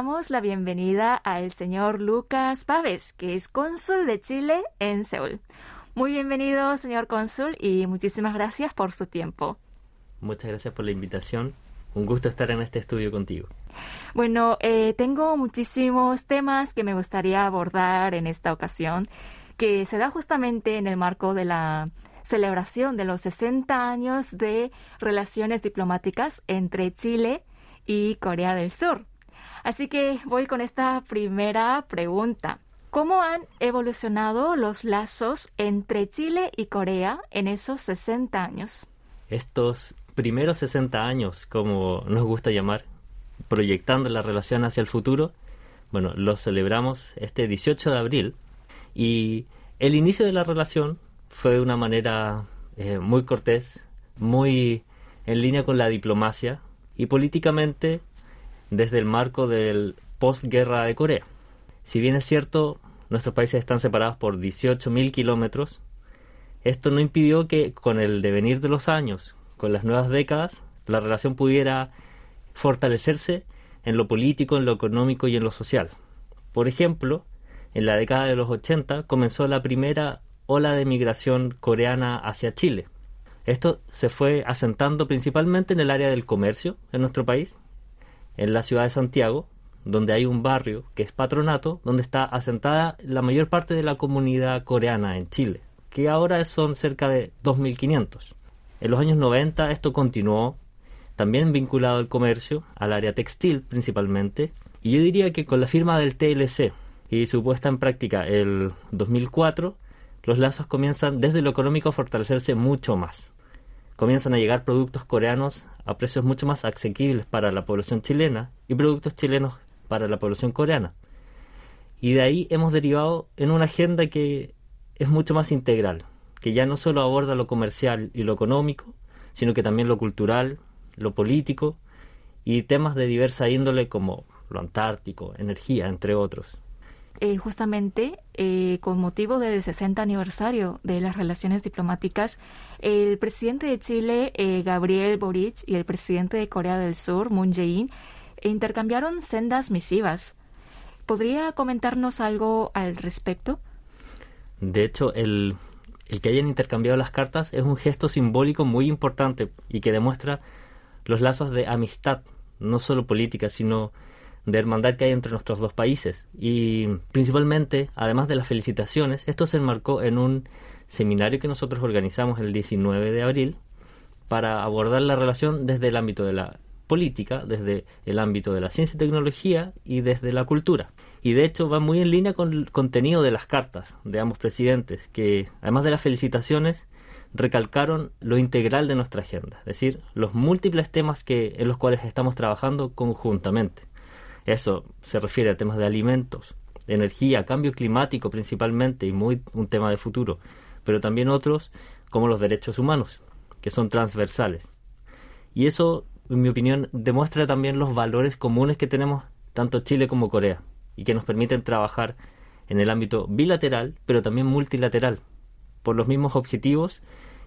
damos la bienvenida al señor Lucas Paves, que es cónsul de Chile en Seúl. Muy bienvenido, señor cónsul, y muchísimas gracias por su tiempo. Muchas gracias por la invitación. Un gusto estar en este estudio contigo. Bueno, eh, tengo muchísimos temas que me gustaría abordar en esta ocasión, que se da justamente en el marco de la celebración de los 60 años de relaciones diplomáticas entre Chile y Corea del Sur. Así que voy con esta primera pregunta. ¿Cómo han evolucionado los lazos entre Chile y Corea en esos 60 años? Estos primeros 60 años, como nos gusta llamar, proyectando la relación hacia el futuro, bueno, los celebramos este 18 de abril y el inicio de la relación fue de una manera eh, muy cortés, muy en línea con la diplomacia y políticamente desde el marco del postguerra de Corea. Si bien es cierto, nuestros países están separados por 18.000 kilómetros, esto no impidió que con el devenir de los años, con las nuevas décadas, la relación pudiera fortalecerse en lo político, en lo económico y en lo social. Por ejemplo, en la década de los 80 comenzó la primera ola de migración coreana hacia Chile. Esto se fue asentando principalmente en el área del comercio en nuestro país, en la ciudad de Santiago, donde hay un barrio que es Patronato, donde está asentada la mayor parte de la comunidad coreana en Chile, que ahora son cerca de 2.500. En los años 90 esto continuó, también vinculado al comercio, al área textil principalmente, y yo diría que con la firma del TLC y su puesta en práctica el 2004, los lazos comienzan desde lo económico a fortalecerse mucho más. Comienzan a llegar productos coreanos a precios mucho más asequibles para la población chilena y productos chilenos para la población coreana. Y de ahí hemos derivado en una agenda que es mucho más integral, que ya no solo aborda lo comercial y lo económico, sino que también lo cultural, lo político y temas de diversa índole como lo antártico, energía, entre otros. Eh, justamente eh, con motivo del 60 aniversario de las relaciones diplomáticas, el presidente de Chile, eh, Gabriel Boric, y el presidente de Corea del Sur, Moon Jae-in, intercambiaron sendas misivas. ¿Podría comentarnos algo al respecto? De hecho, el, el que hayan intercambiado las cartas es un gesto simbólico muy importante y que demuestra los lazos de amistad, no solo política, sino de hermandad que hay entre nuestros dos países. Y principalmente, además de las felicitaciones, esto se enmarcó en un seminario que nosotros organizamos el 19 de abril para abordar la relación desde el ámbito de la política, desde el ámbito de la ciencia y tecnología y desde la cultura. Y de hecho va muy en línea con el contenido de las cartas de ambos presidentes, que además de las felicitaciones, recalcaron lo integral de nuestra agenda, es decir, los múltiples temas que, en los cuales estamos trabajando conjuntamente. Eso se refiere a temas de alimentos, energía, cambio climático principalmente y muy un tema de futuro, pero también otros como los derechos humanos, que son transversales. Y eso, en mi opinión, demuestra también los valores comunes que tenemos tanto Chile como Corea y que nos permiten trabajar en el ámbito bilateral, pero también multilateral, por los mismos objetivos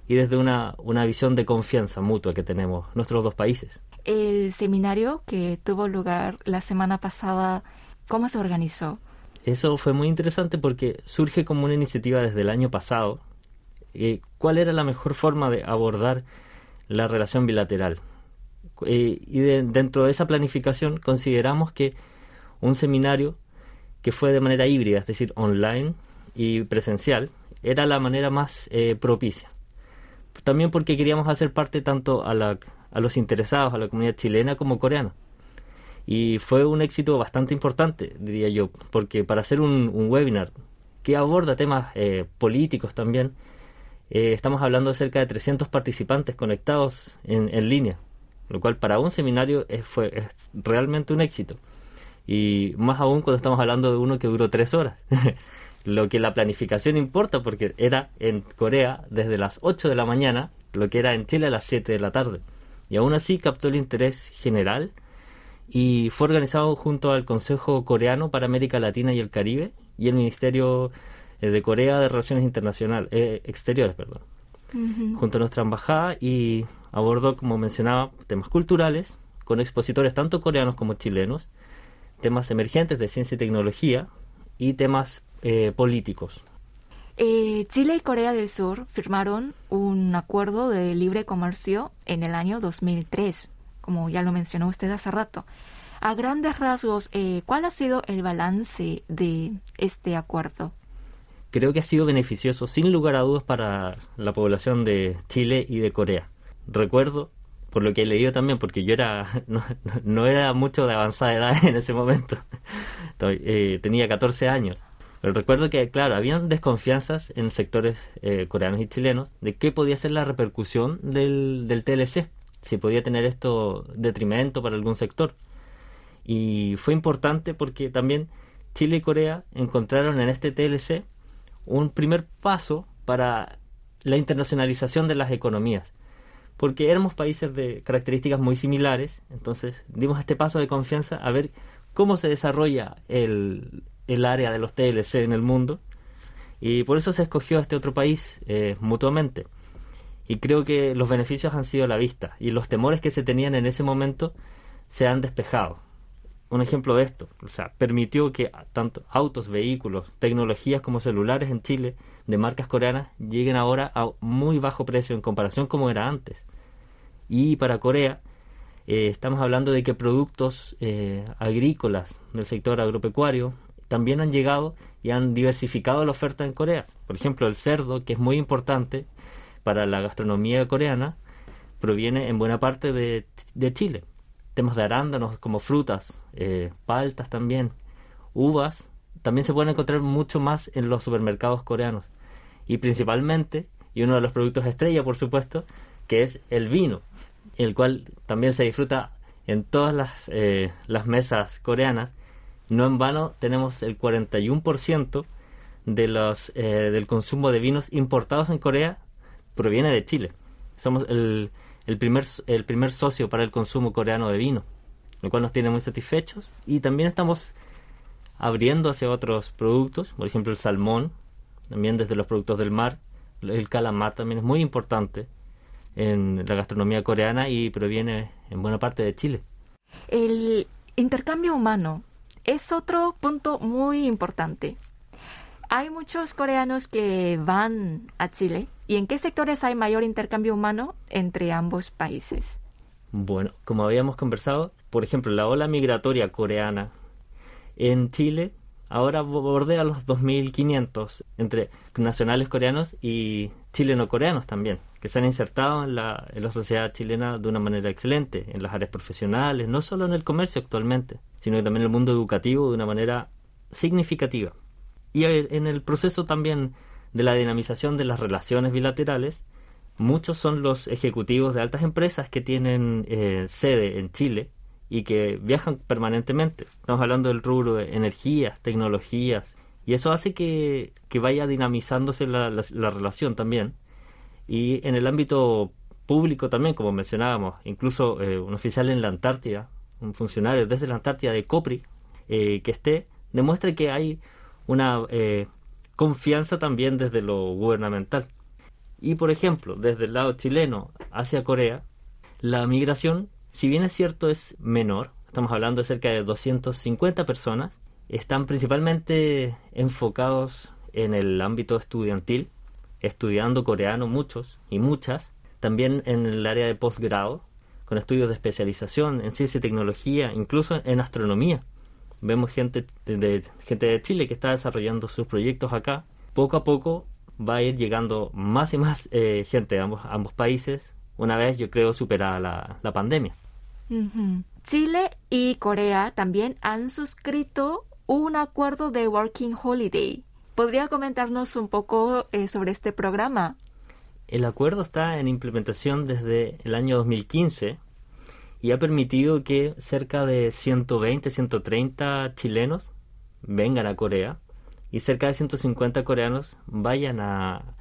y desde una, una visión de confianza mutua que tenemos nuestros dos países el seminario que tuvo lugar la semana pasada, ¿cómo se organizó? Eso fue muy interesante porque surge como una iniciativa desde el año pasado. Eh, ¿Cuál era la mejor forma de abordar la relación bilateral? Eh, y dentro de esa planificación consideramos que un seminario que fue de manera híbrida, es decir, online y presencial, era la manera más eh, propicia. También porque queríamos hacer parte tanto a la, a los interesados, a la comunidad chilena como coreana. Y fue un éxito bastante importante, diría yo, porque para hacer un, webinar que aborda temas eh, políticos también, eh, estamos hablando de cerca de 300 participantes conectados en, línea, lo cual para un seminario fue es realmente un éxito. Y más aún cuando estamos hablando de uno que duró tres horas. lo que la planificación importa, porque era en Corea desde las 8 de la mañana, lo que era en Chile a las 7 de la tarde y aún así captó el interés general y fue organizado junto al Consejo Coreano para América Latina y el Caribe y el Ministerio eh, de Corea de Relaciones Internacionales eh, Exteriores, perdón, junto a nuestra embajada y abordó, como mencionaba, temas culturales con expositores tanto coreanos como chilenos, temas emergentes de ciencia y tecnología y temas eh, políticos. Eh, Chile y Corea del Sur firmaron un acuerdo de libre comercio en el año 2003, como ya lo mencionó usted hace rato. A grandes rasgos, eh, ¿cuál ha sido el balance de este acuerdo? Creo que ha sido beneficioso, sin lugar a dudas, para la población de Chile y de Corea. Recuerdo, por lo que he leído también, porque yo era no, era mucho de avanzada edad en ese momento, eh, tenía 14 años pero recuerdo que, claro, habían desconfianzas en sectores eh, coreanos y chilenos de qué podía ser la repercusión del, del TLC, si podía tener esto detrimento para algún sector. Y fue importante porque también Chile y Corea encontraron en este TLC un primer paso para la internacionalización de las economías. Porque éramos países de características muy similares, entonces dimos este paso de confianza a ver cómo se desarrolla el, el área de los TLC en el mundo y por eso se escogió a este otro país eh, mutuamente. Y creo que los beneficios han sido a la vista y los temores que se tenían en ese momento se han despejado. Un ejemplo de esto, o sea, permitió que tanto autos, vehículos, tecnologías como celulares en Chile de marcas coreanas lleguen ahora a muy bajo precio en comparación como era antes. Y para Corea, eh, estamos hablando de que productos eh, agrícolas del sector agropecuario, también han llegado y han diversificado la oferta en Corea. Por ejemplo, el cerdo, que es muy importante para la gastronomía coreana, proviene en buena parte de, Chile. Temas de arándanos como frutas, eh, paltas también, uvas, también se pueden encontrar mucho más en los supermercados coreanos. Y principalmente, y uno de los productos estrella, por supuesto, que es el vino, el cual también se disfruta en todas las, eh, las mesas coreanas no en vano tenemos el 41% de los, eh, del consumo de vinos importados en Corea proviene de Chile. Somos el, el, primer, el primer socio para el consumo coreano de vino, lo cual nos tiene muy satisfechos. Y también estamos abriendo hacia otros productos, por ejemplo el salmón, también desde los productos del mar. El calamar también es muy importante en la gastronomía coreana y proviene en buena parte de Chile. El intercambio humano es otro punto muy importante. Hay muchos coreanos que van a Chile. ¿Y en qué sectores hay mayor intercambio humano entre ambos países? Bueno, como habíamos conversado, por ejemplo, la ola migratoria coreana en Chile ahora bordea los 2.500 entre nacionales coreanos y chileno-coreanos también, que se han insertado en la, sociedad chilena de una manera excelente, en las áreas profesionales, no solo en el comercio actualmente, sino también en el mundo educativo de una manera significativa. Y en el proceso también de la dinamización de las relaciones bilaterales, muchos son los ejecutivos de altas empresas que tienen eh, sede en Chile y que viajan permanentemente. Estamos hablando del rubro de energías, tecnologías, y eso hace que, vaya dinamizándose la, la, relación también. Y en el ámbito público también, como mencionábamos, incluso eh, un oficial en la Antártida, un funcionario desde la Antártida de COPRI, eh, que esté, demuestra que hay una confianza también desde lo gubernamental. Y por ejemplo, desde el lado chileno hacia Corea, la migración, si bien es cierto, es menor, estamos hablando de cerca de 250 personas, están principalmente enfocados en el ámbito estudiantil, estudiando coreano muchos y muchas, también en el área de posgrado, con estudios de especialización en ciencia y tecnología, incluso en astronomía. Vemos gente de, gente de Chile que está desarrollando sus proyectos acá. Poco a poco va a ir llegando más y más eh, gente a ambos, ambos países, una vez yo creo superada la, la pandemia. Chile y Corea también han suscrito un acuerdo de Working Holiday. ¿Podría comentarnos un poco eh, sobre este programa? El acuerdo está en implementación desde el año 2015 y ha permitido que cerca de 120, 130 chilenos vengan a Corea y cerca de 150 coreanos vayan a,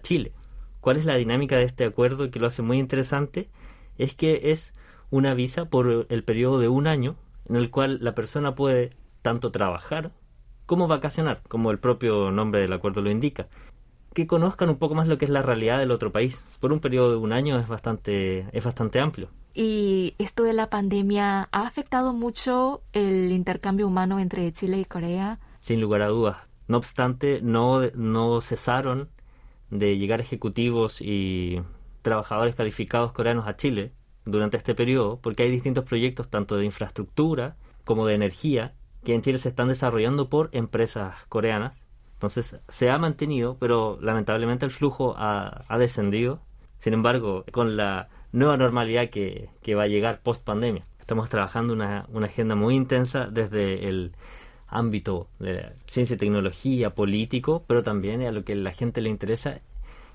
Chile. ¿Cuál es la dinámica de este acuerdo que lo hace muy interesante? Es que es una visa por el periodo de un año en el cual la persona puede tanto trabajar como vacacionar, como el propio nombre del acuerdo lo indica. Que conozcan un poco más lo que es la realidad del otro país. Por un periodo de un año es bastante, es bastante amplio. Y esto de la pandemia ha afectado mucho el intercambio humano entre Chile y Corea. Sin lugar a dudas. No obstante, no, no cesaron de llegar ejecutivos y trabajadores calificados coreanos a Chile durante este periodo, porque hay distintos proyectos tanto de infraestructura como de energía que en Chile se están desarrollando por empresas coreanas. Entonces se ha mantenido, pero lamentablemente el flujo ha, descendido. Sin embargo, con la nueva normalidad que, va a llegar post pandemia, estamos trabajando una, una agenda muy intensa desde el ámbito de ciencia y tecnología, político, pero también a lo que la gente le interesa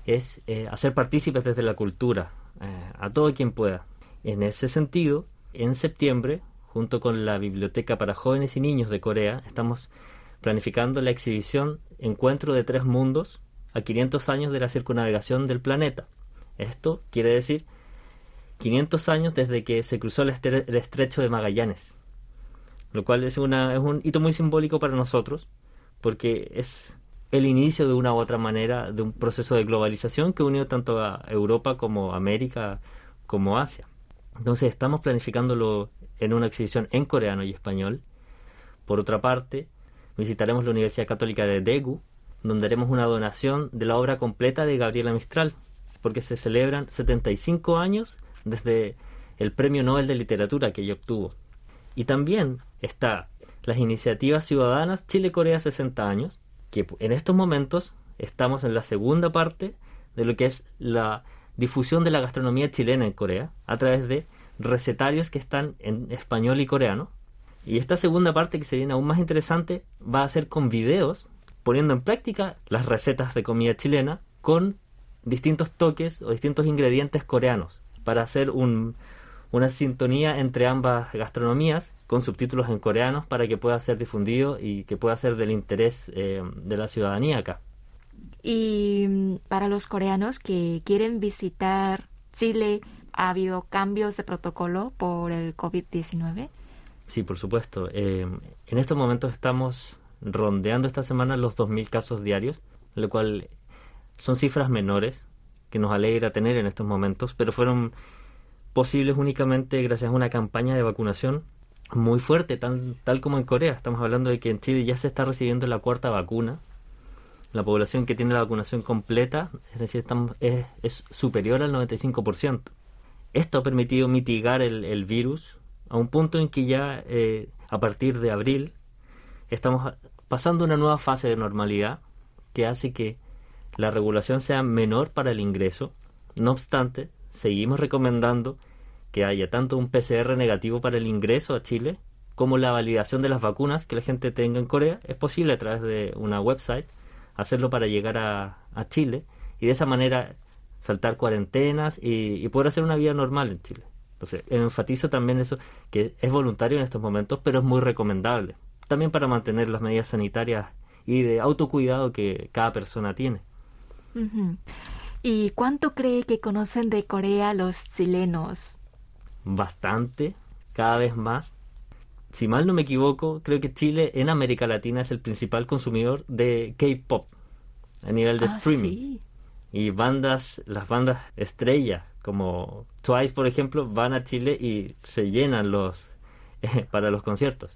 es eh, hacer partícipes desde la cultura, eh, a todo quien pueda. En ese sentido, en septiembre, junto con la Biblioteca para Jóvenes y Niños de Corea, estamos planificando la exhibición Encuentro de Tres Mundos a 500 años de la circunnavegación del planeta. Esto quiere decir 500 años desde que se cruzó el, estrecho de Magallanes lo cual es, una, es un hito muy simbólico para nosotros, porque es el inicio de una u otra manera de un proceso de globalización que unió tanto a Europa como América como Asia. Entonces estamos planificándolo en una exhibición en coreano y español. Por otra parte, visitaremos la Universidad Católica de Daegu, donde haremos una donación de la obra completa de Gabriela Mistral, porque se celebran 75 años desde el Premio Nobel de Literatura que ella obtuvo. Y también está las iniciativas ciudadanas Chile-Corea 60 años, que en estos momentos estamos en la segunda parte de lo que es la difusión de la gastronomía chilena en Corea a través de recetarios que están en español y coreano. Y esta segunda parte que se viene aún más interesante va a ser con videos poniendo en práctica las recetas de comida chilena con distintos toques o distintos ingredientes coreanos para hacer un, una sintonía entre ambas gastronomías con subtítulos en coreano para que pueda ser difundido y que pueda ser del interés eh, de la ciudadanía acá. Y mm, para los coreanos que quieren visitar Chile, ¿ha habido cambios de protocolo por el COVID-19? Sí, por supuesto. Eh, en estos momentos estamos rondeando esta semana los 2.000 casos diarios, lo cual son cifras menores que nos alegra tener en estos momentos, pero fueron posibles únicamente gracias a una campaña de vacunación muy fuerte, tal, tal como en Corea. Estamos hablando de que en Chile ya se está recibiendo la cuarta vacuna. La población que tiene la vacunación completa, es decir, estamos, es, es, superior al 95%. Esto ha permitido mitigar el, virus a un punto en que ya eh, a partir de abril estamos pasando una nueva fase de normalidad que hace que la regulación sea menor para el ingreso. No obstante, seguimos recomendando que haya tanto un PCR negativo para el ingreso a Chile como la validación de las vacunas que la gente tenga en Corea. Es posible a través de una website hacerlo para llegar a, Chile y de esa manera saltar cuarentenas y, poder hacer una vida normal en Chile. Entonces, enfatizo también eso, que es voluntario en estos momentos, pero es muy recomendable. También para mantener las medidas sanitarias y de autocuidado que cada persona tiene. ¿Y cuánto cree que conocen de Corea los chilenos? Bastante, cada vez más. Si mal no me equivoco, creo que Chile en América Latina es el principal consumidor de K-pop a nivel de ah, streaming. Y bandas, las bandas estrellas como Twice, por ejemplo, van a Chile y se llenan los para los conciertos.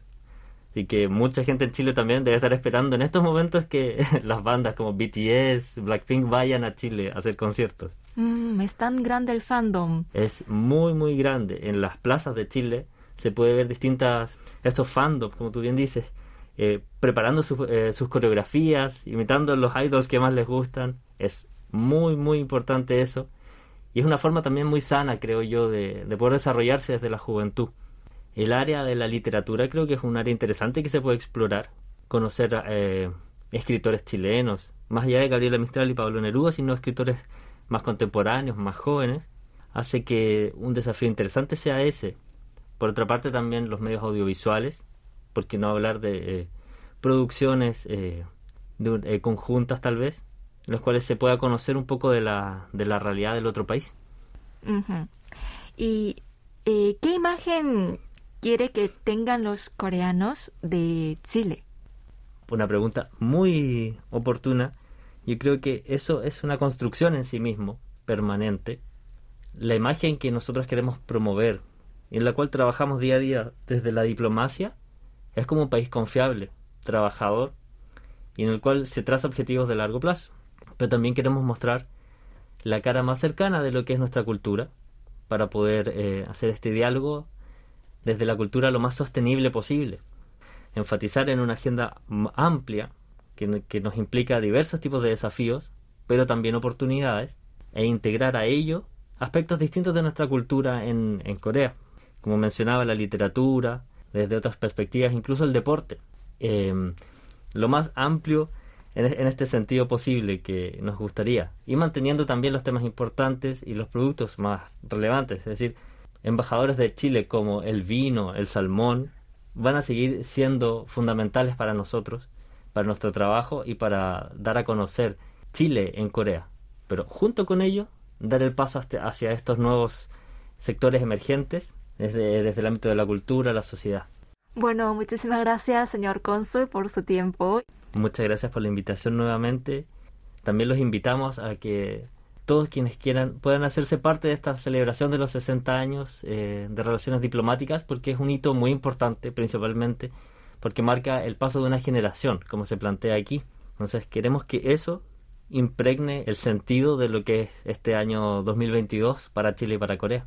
Así que mucha gente en Chile también debe estar esperando en estos momentos que las bandas como BTS, Blackpink vayan a Chile a hacer conciertos. Mm, es tan grande el fandom. Es muy, muy grande. En las plazas de Chile se puede ver distintas, estos fandoms, como tú bien dices, eh, preparando eh, sus coreografías, imitando los idols que más les gustan. Es muy, muy importante eso. Y es una forma también muy sana, creo yo, de poder desarrollarse desde la juventud. El área de la literatura creo que es un área interesante que se puede explorar, conocer eh, escritores chilenos, más allá de Gabriela Mistral y Pablo Neruda, sino escritores más contemporáneos, más jóvenes, hace que un desafío interesante sea ese. Por otra parte también los medios audiovisuales, porque no hablar de eh, producciones eh, conjuntas tal vez, en las cuales se pueda conocer un poco de la, de la realidad del otro país. ¿Y qué imagen quiere que tengan los coreanos de Chile? Una pregunta muy oportuna. Yo creo que eso es una construcción en sí mismo, permanente. la imagen que nosotros queremos promover, en la cual trabajamos día a día desde la diplomacia, es como un país confiable, trabajador, y en el cual se traza objetivos de largo plazo. Pero también queremos mostrar la cara más cercana de lo que es nuestra cultura, para poder eh, hacer este diálogo desde la cultura lo más sostenible posible. Enfatizar en una agenda amplia que, que nos implica diversos tipos de desafíos, pero también oportunidades, e integrar a ello aspectos distintos de nuestra cultura en, en Corea. Como mencionaba, la literatura, desde otras perspectivas, incluso el deporte. Em, lo más amplio en, en, este sentido posible que nos gustaría. Y manteniendo también los temas importantes y los productos más relevantes. Es decir, embajadores de Chile como el vino, el salmón, van a seguir siendo fundamentales para nosotros, para nuestro trabajo y para dar a conocer Chile en Corea. Pero junto con ello, dar el paso hacia estos nuevos sectores emergentes desde, desde el ámbito de la cultura, la sociedad. Bueno, muchísimas gracias, señor cónsul, por su tiempo. Muchas gracias por la invitación nuevamente. También los invitamos a que todos quienes quieran puedan hacerse parte de esta celebración de los 60 años eh, de relaciones diplomáticas, porque es un hito muy importante, principalmente porque marca el paso de una generación, como se plantea aquí. Entonces queremos que eso impregne el sentido de lo que es este año 2022 para Chile y para Corea.